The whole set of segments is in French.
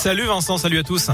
Salut Vincent, salut à tous.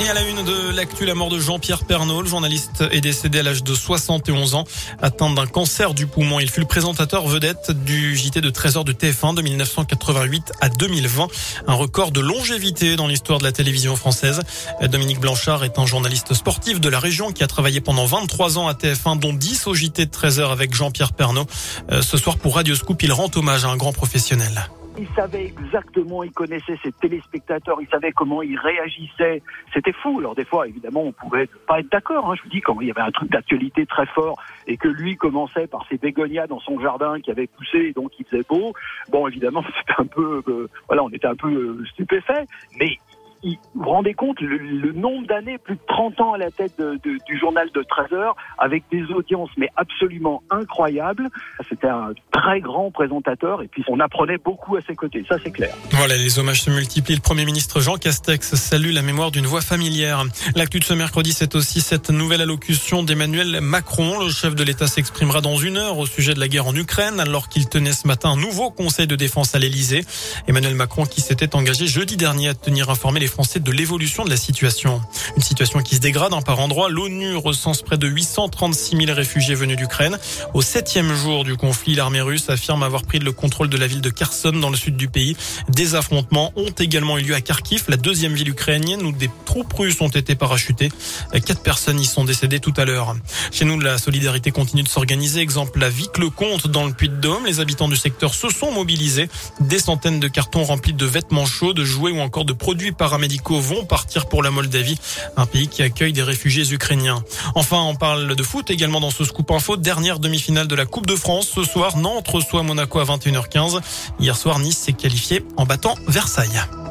Et à la une de l'actu, la mort de Jean-Pierre Pernaud, le journaliste est décédé à l'âge de 71 ans, atteint d'un cancer du poumon. Il fut le présentateur vedette du JT de 13h de TF1 de 1988 à 2020, un record de longévité dans l'histoire de la télévision française. Dominique Blanchard est un journaliste sportif de la région qui a travaillé pendant 23 ans à TF1, dont 10 au JT de 13h avec Jean-Pierre Pernaud. Euh, ce soir pour Radio Scoop, il rend hommage à un grand professionnel. Il savait exactement, il connaissait ses téléspectateurs, il savait comment ils réagissaient. C'était fou. Alors des fois, évidemment, on pouvait pas être d'accord. Hein. Je vous dis, quand il y avait un truc d'actualité très fort et que lui commençait par ses bégonias dans son jardin qui avait poussé et donc il faisait beau, bon, évidemment, c'était un peu, euh, voilà, on était un peu euh, stupéfait. Mais vous vous rendez compte le, nombre d'années, plus de 30 ans à la tête du journal de 13 heures, avec des audiences mais absolument incroyables. C'était un très grand présentateur et puis on apprenait beaucoup à ses côtés, ça c'est clair. Voilà, les hommages se multiplient. Le Premier ministre Jean Castex salue la mémoire d'une voix familière. L'actu de ce mercredi, c'est aussi cette nouvelle allocution d'Emmanuel Macron. Le chef de l'État s'exprimera dans une heure au sujet de la guerre en Ukraine alors qu'il tenait ce matin un nouveau conseil de défense à l'Élysée. Emmanuel Macron qui s'était engagé jeudi dernier à tenir informé les Français de l'évolution de la situation. Une situation qui se dégrade hein, par endroits. L'ONU recense près de 836 000 réfugiés venus d'Ukraine. Au septième jour du conflit, l'armée russe affirme avoir pris le contrôle de la ville de Kherson dans le sud du pays. Des affrontements ont également eu lieu à Kharkiv, la deuxième ville ukrainienne où des troupes russes ont été parachutées. Quatre personnes y sont décédées tout à l'heure. Chez nous, la solidarité continue de s'organiser. Exemple, la Vic-le-Comte dans le Puy-de-Dôme. Les habitants du secteur se sont mobilisés. Des centaines de cartons remplis de vêtements chauds, de jouets ou encore de produits paramédicaux vont partir pour la Moldavie, un pays qui accueille des réfugiés ukrainiens. Enfin, on parle de foot également dans ce scoop info. Dernière demi-finale de la Coupe de France. Ce soir, Nantes reçoit Monaco à 21h15. Hier soir, Nice s'est qualifié en battant Versailles.